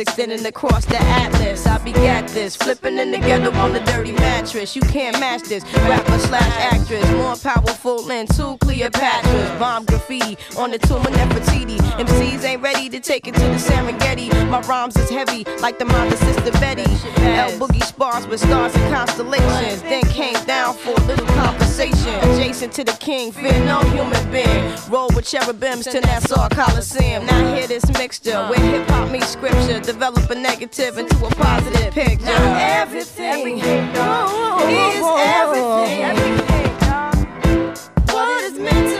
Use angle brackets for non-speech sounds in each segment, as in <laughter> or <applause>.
extending across the atlas. I begat this, flipping in together on the dirty mattress. You can't match this, rapper slash actress, more powerful than two Cleopatras. Bomb graffiti on the tomb of Nefertiti. MCs ain't ready to take it to the Serengeti. My rhymes is heavy like the mother sister Betty. L Boogie spars with stars and constellations. Then came down for a little conversation. Adjacent to the king, fear no human being. Roll with cherubims to Nassau Coliseum. Now hear this mixture where hip hop meets scripture. Develop a negative into a positive picture. Now everything is everything. What is meant to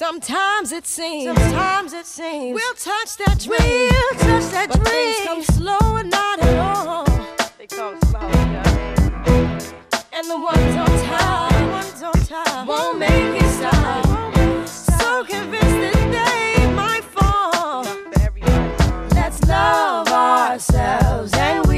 Sometimes it seems. Sometimes it seems. We'll touch that dream. We'll touch that but dream. Things come slow and not at all. They come slow, yeah. And the ones on top, the ones on top won't make it stop. So convinced that they might fall. Let's love ourselves and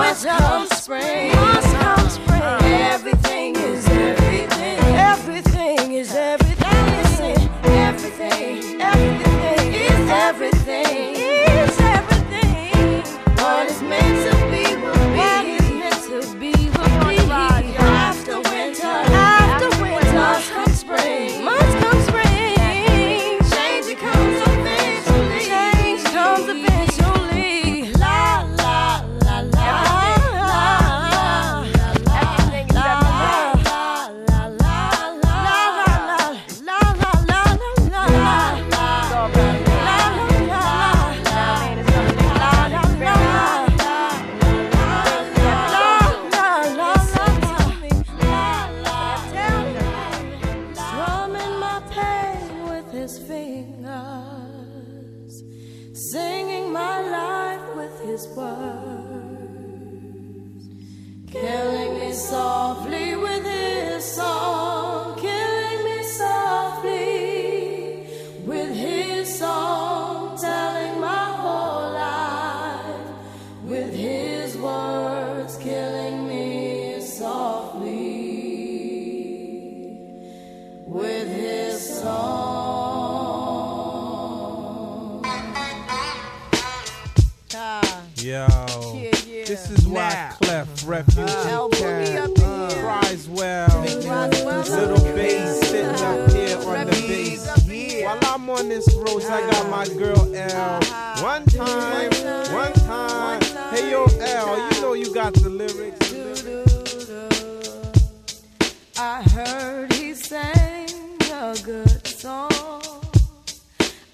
winter comes spring.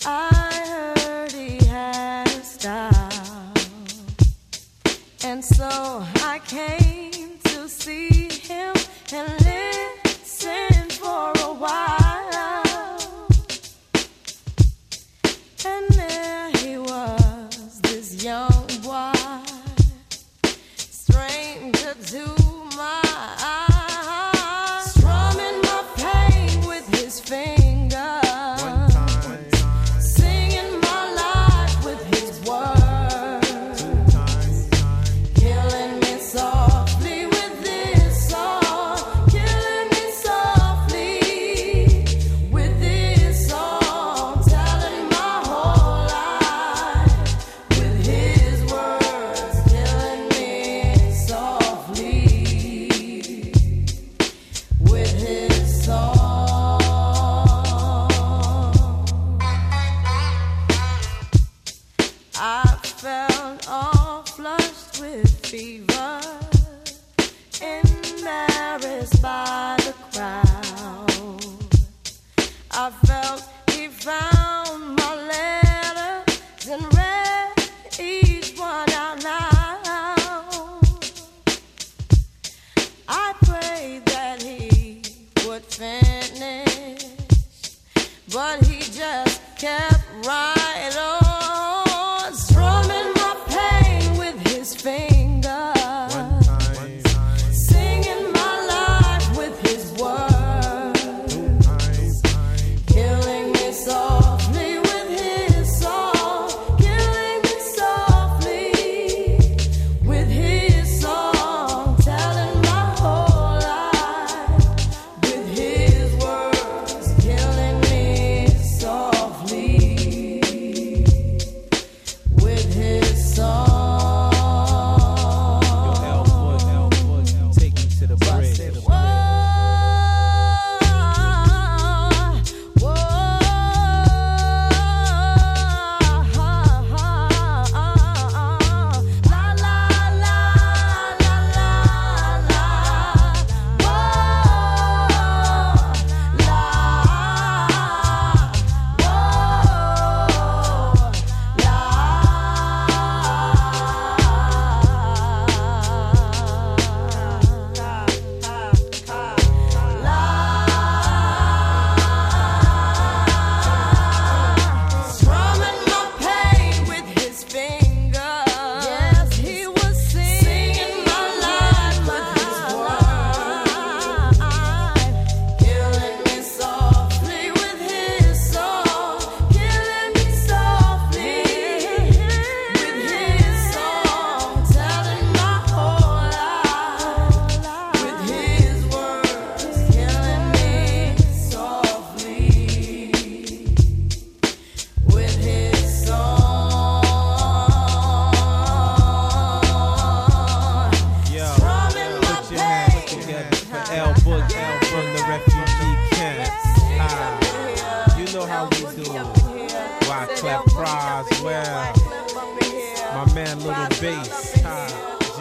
I heard he had a style. And so I came to see him and listen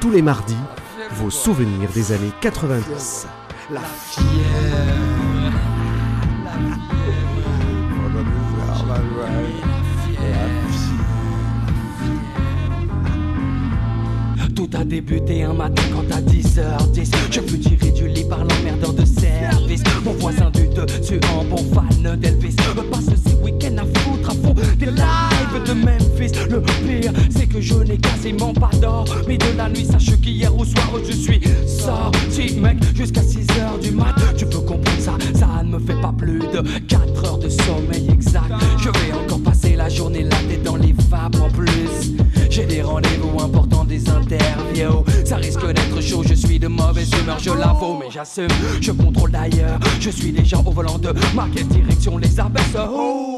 Tous les mardis, vos souvenirs des années 90. La Tout a débuté un matin quand à 10h10 Je fus tiré du lit par l'emmerdeur de service. Mon voisin du dessus en bon fan d'Elvis passe ces week-ends à foutre à fond des lives de Memphis. Le pire c'est que je n'ai quasiment pas d'or Mais de la nuit. Sache qu'hier au soir je suis sorti mec Jusqu'à 6h du mat. Tu peux comprendre ça, ça ne me fait pas plus de 4 heures de sommeil exact. Je vais encore passer la journée là tête dans les vapes en plus. J'ai des rendez-vous importants, des interviews. Ça risque d'être chaud, je suis de mauvaise humeur, je l'avoue Mais j'assume, je contrôle d'ailleurs Je suis déjà au volant de ma direction les abaisse Oh,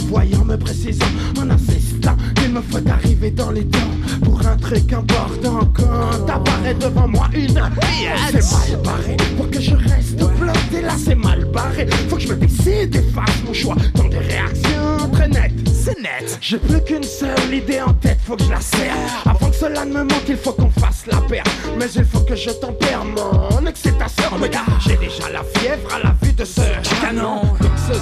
Le revoyant me précisant en insistant Qu'il me faut arriver dans les temps Pour un truc important Quand apparaît devant moi une C'est mal barré Pour que je reste bloqué. Là c'est mal barré Faut que je me décide et fasse mon choix. Dans des réactions très nettes. C'est net. J'ai plus qu'une seule idée en tête Faut que je la serre. Avant que cela ne me manque il faut qu'on fasse la paire. Mais il faut que je tempère mon excitation. Regarde, j'ai déjà la fièvre à la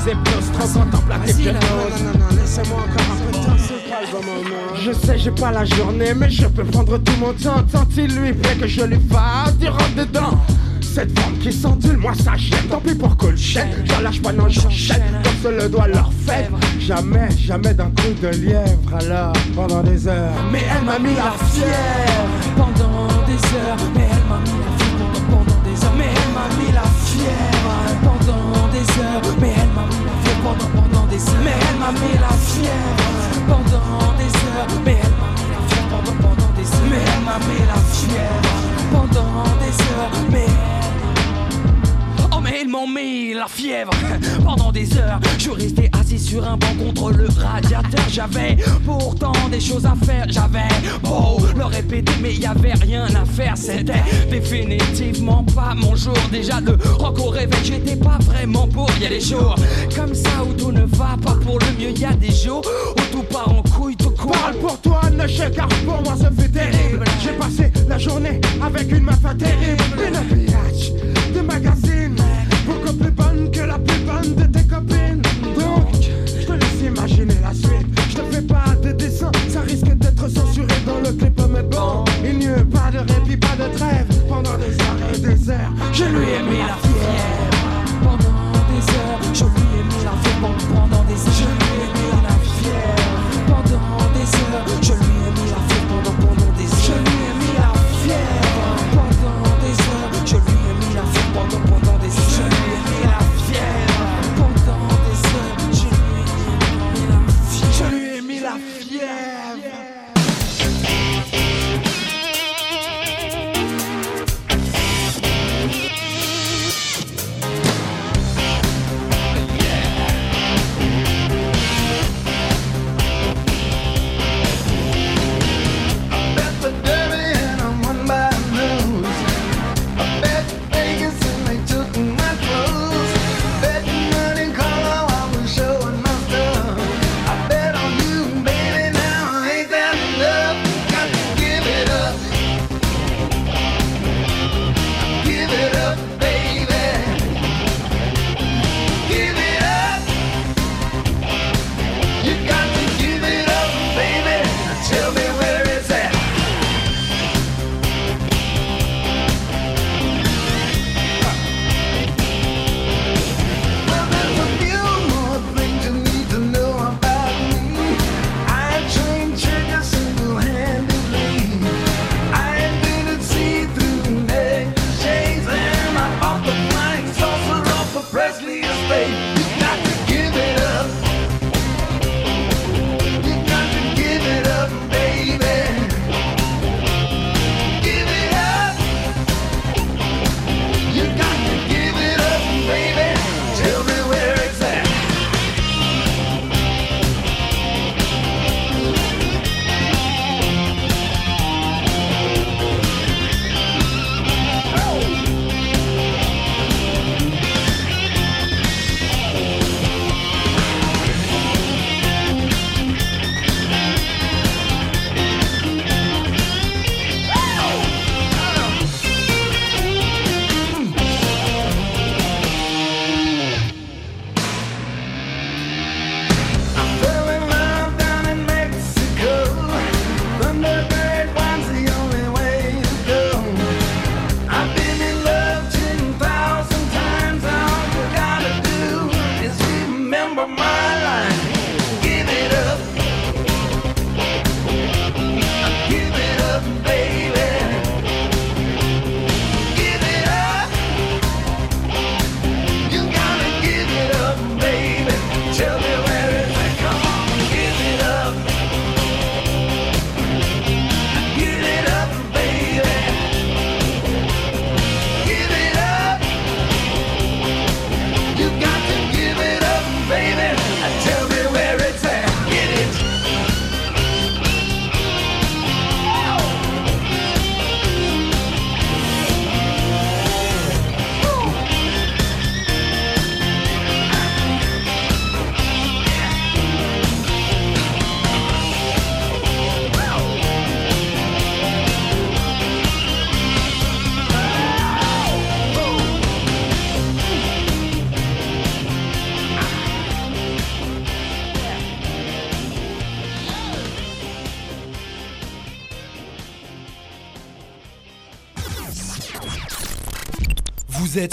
Je là. n'ose. Non, non, non, laissez-moi encore un peu de temps, maman. Je sais, j'ai pas la journée, mais je peux prendre tout mon temps Tant il lui plaît que je lui fasse du rentre dedans cette forme qui s'endule, moi ça gêne Tant pis pour qu'on le chaîne, j'en lâche pas, non j'enchaîne Comme se le doit leur fait Jamais, jamais d'un coup de lièvre Alors, pendant des heures Mais elle m'a mis la fièvre pendant des heures. Mais Mais elle m'a mis la fièvre pendant, pendant des heures. Mais elle m'a mis la fièvre pendant des heures. Mais elle m'a mis la fièvre pendant, pendant des heures. Mais elle m'a mis la fièvre pendant des heures. Ils m'ont mis la fièvre. <laughs> Pendant des heures Je resté assis sur un banc contre le radiateur. J'avais pourtant des choses à faire. J'avais beau le répéter mais y avait rien à faire. C'était définitivement pas mon jour. Déjà le rock au réveil j'étais pas vraiment pour. Y a des jours comme ça où tout ne va pas pour le mieux. Y a des jours où tout part en couille tout court. Parle pour toi, ne chèque, car pour moi ça fait terrible. J'ai passé la journée avec une meuf terrible. Une biatch de magazine de tes copines. Donc, je te laisse imaginer la suite. Je te fais pas de dessin, ça risque d'être censuré dans le clip Mais bon, il n'y a pas de répit, pas de trêve. Pendant des heures et des heures Je lui ai mis la fièvre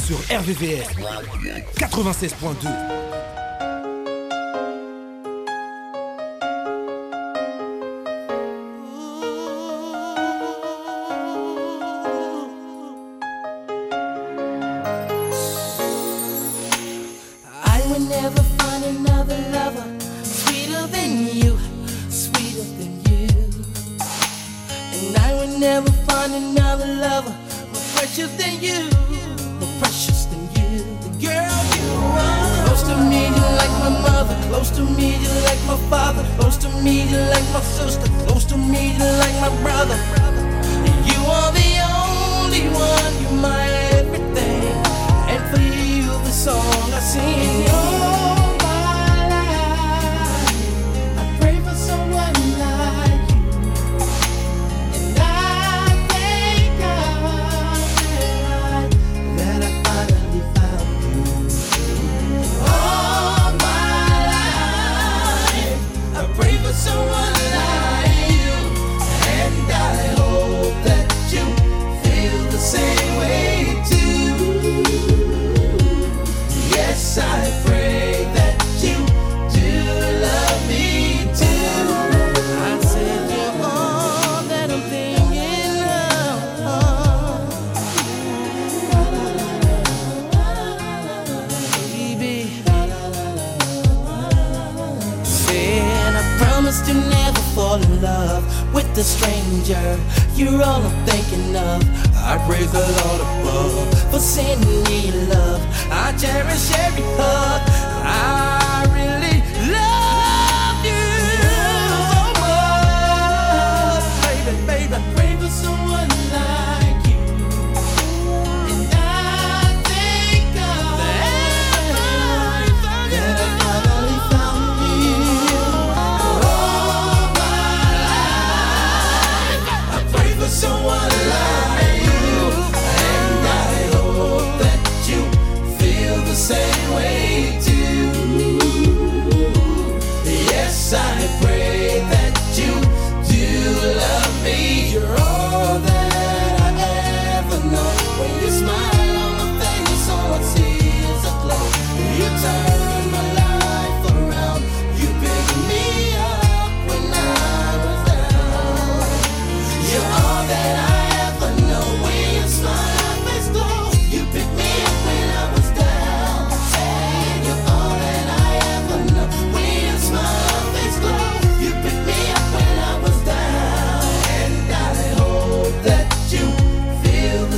sur RVVS 96.2.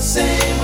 same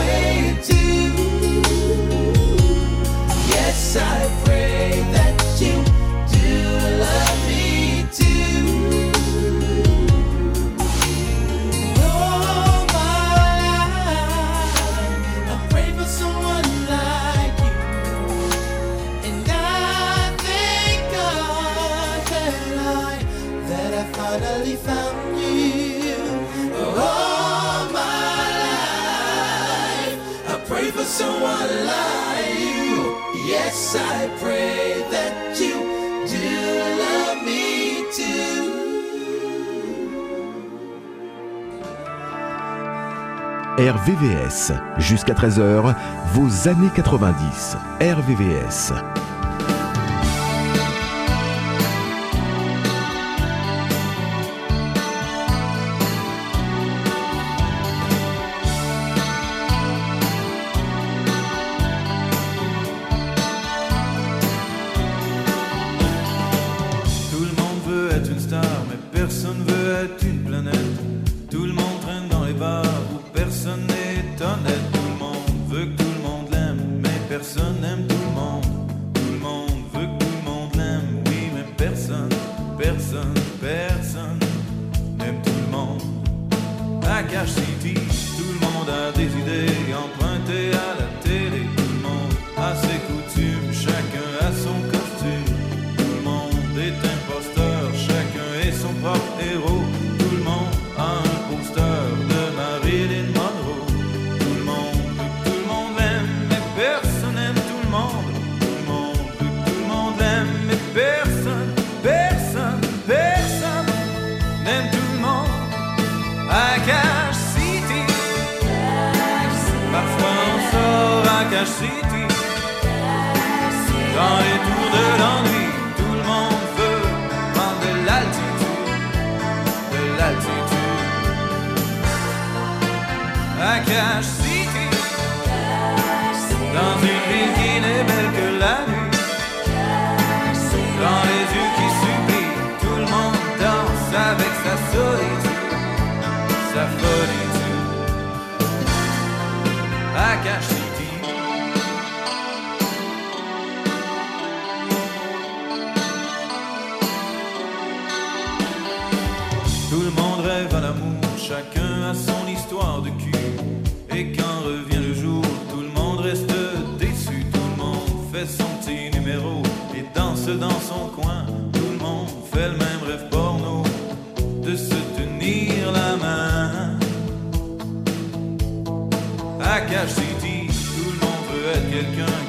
VVS. Jusqu'à 13h, vos années 90. RVVS.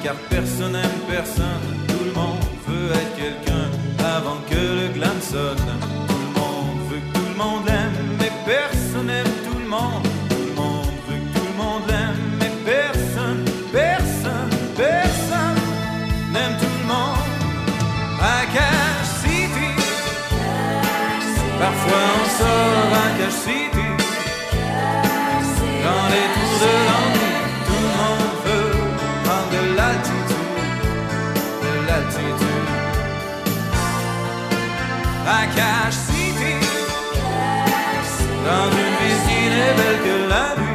car personne n'aime personne, tout le monde veut être quelqu'un. à Cash City. Dans une piscine est belle que la nuit.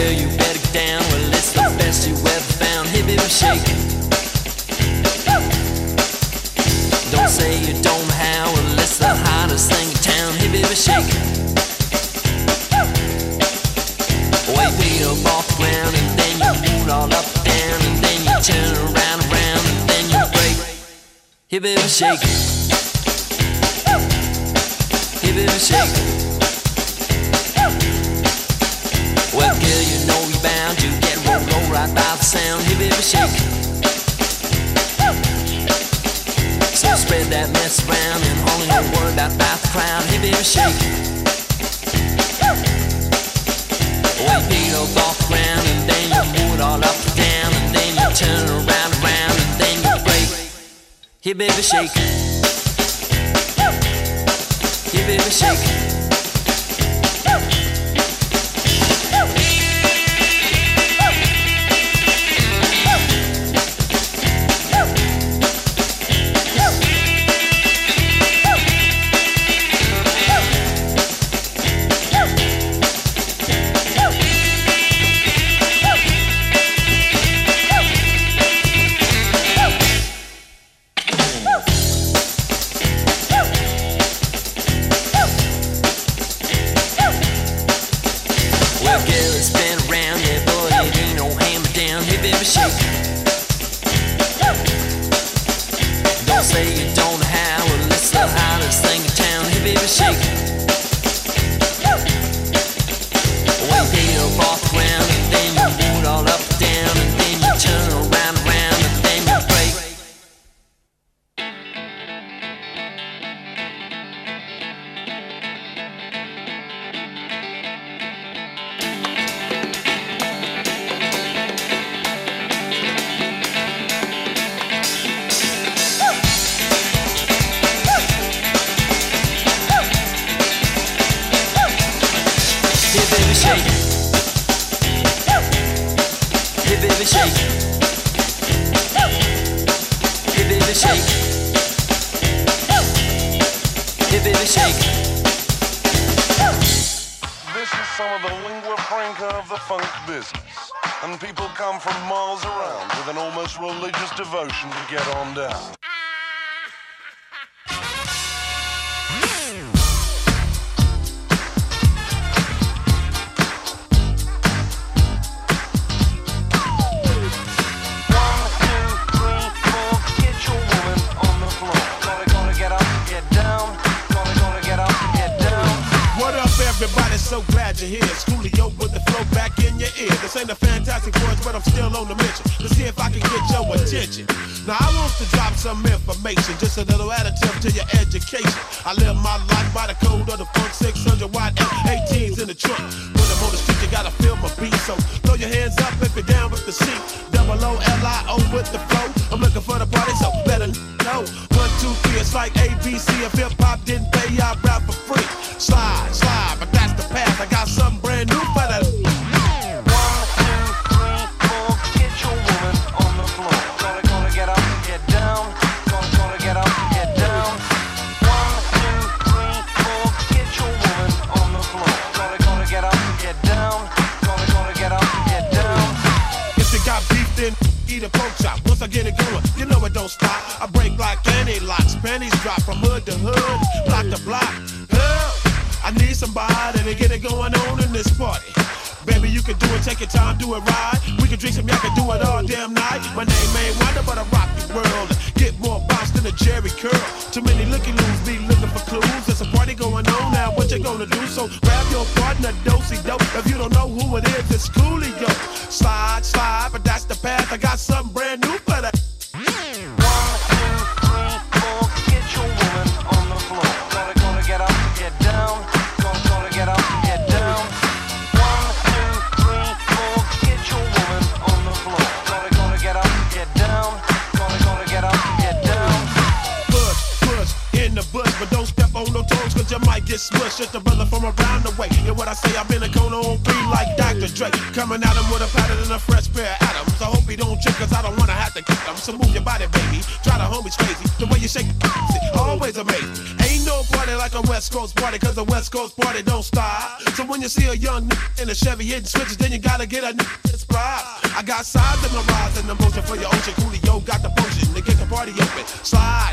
girl, you better get down. Well, that's the best you ever found. Hip baby, shake it. Don't say you don't know how. Well, that's the hottest thing in town. Hip baby, shake it. Wait, feet up off the ground, and then you roll all up and down, and then you turn around, around, and then you break. Hip baby, shake it. Hip hip shake it. right by the sound, hey baby shake. So spread that mess around and only no worry about the crowd, hey baby shake. Well, you up off the ground and then you pull it all up and down and then you turn around, and around and then you break. Hey baby shake. Hey baby shake. get it going on in this party. Baby, you can do it, take your time, do it right. We can drink some, y'all can do it all damn night. My name ain't West Coast party don't stop. So when you see a young nigga in a Chevy hitting switches, then you gotta get a nigga that's pride. I got sides in my rise and the motion for your ocean. Coolio got the potion to get the party open. Slide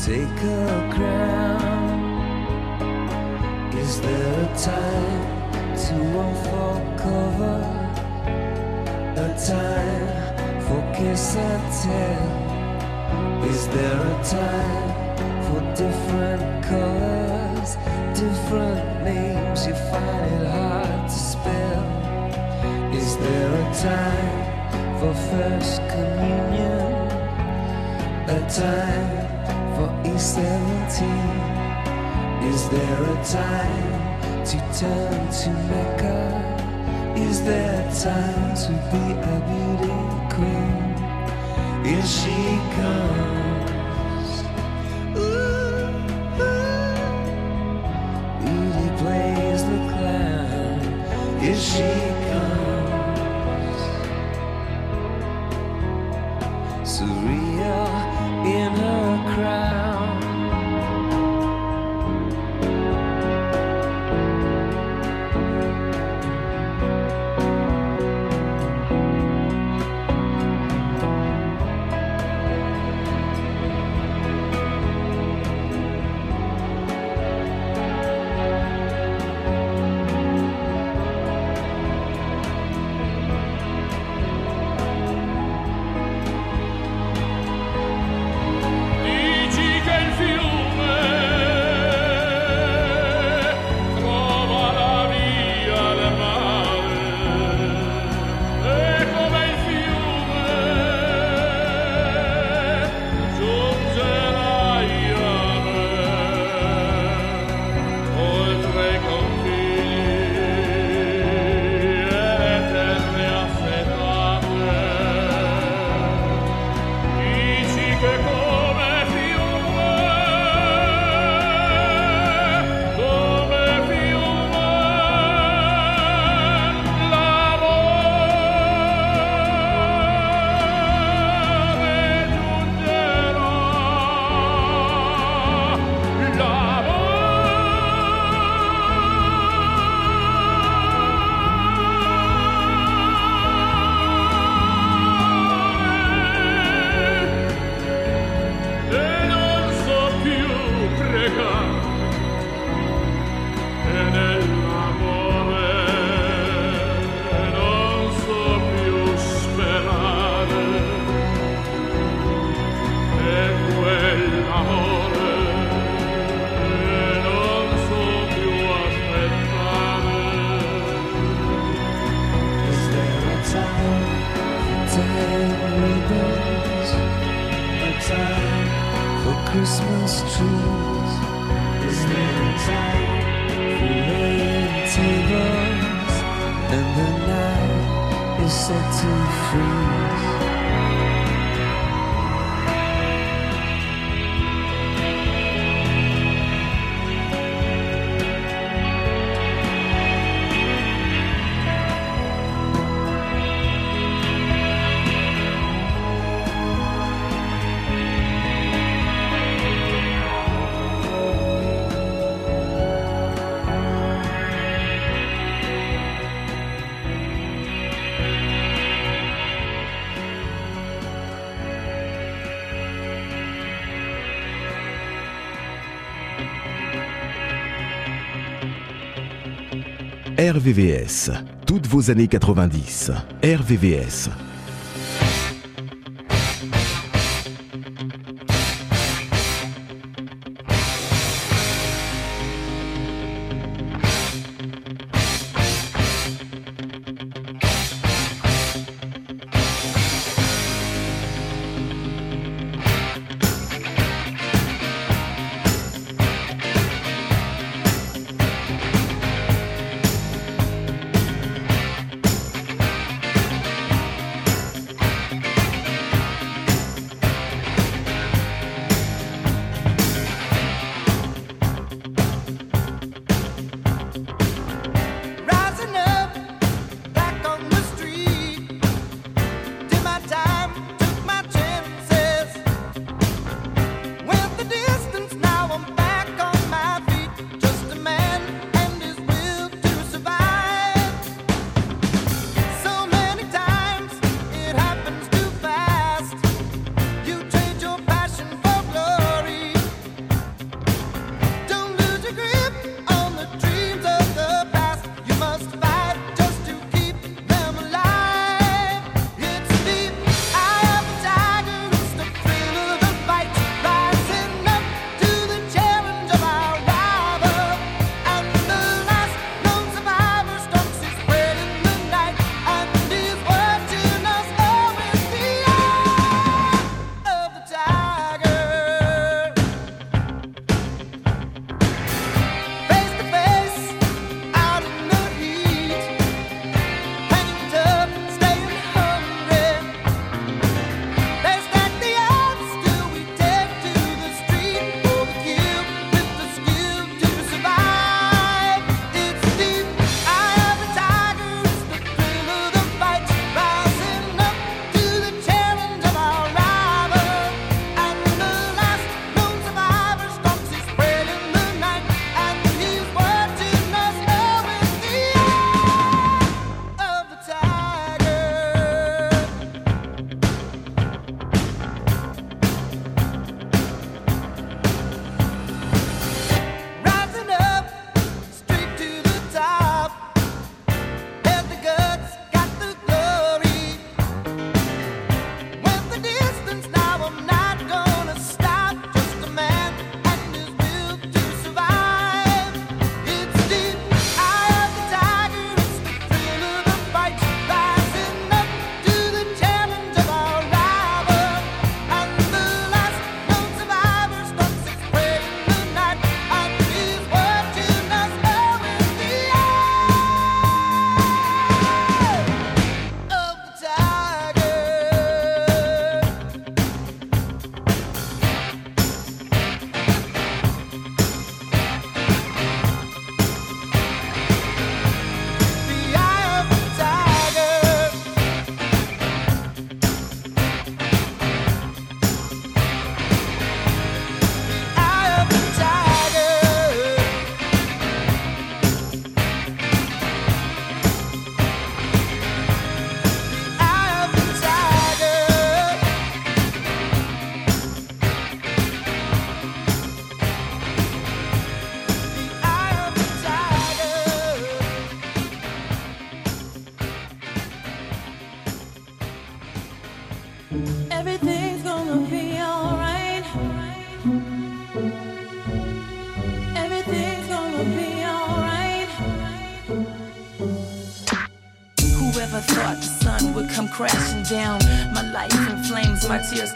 take a crown? Is there a time to unfold cover? A time for kiss and tell? Is there a time for different colors, different names? You find it hard to spell. Is there a time for first communion? A time for E17? Is there a time to turn to Mecca? Is there a time to be a beauty queen? Here she comes. Beauty plays the clown. Here she RVVS, toutes vos années 90. RVVS,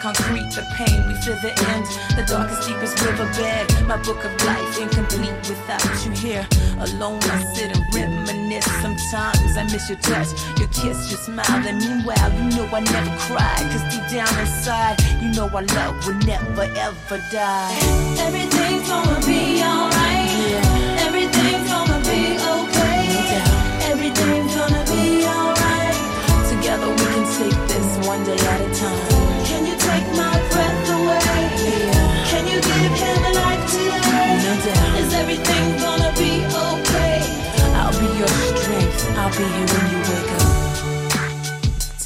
concrete, the pain we feel the end. The darkest, deepest riverbed. My book of life incomplete without you here. Alone, I sit and reminisce. Sometimes I miss your touch, your kiss, your smile. And meanwhile, you know I never cry Cause deep down inside, you know our love will never ever die. Everything's gonna be alright.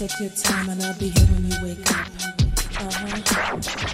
Take your time and I'll be here when you wake up.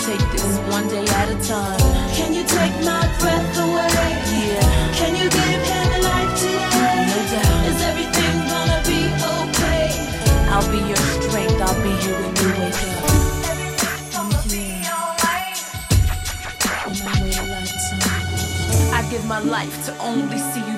Take this one day at a time. Can you take my breath away? Yeah. Can you give him life today? No doubt. Is everything gonna be okay? I'll be your strength, I'll be here when you wake up. I give my life to only see you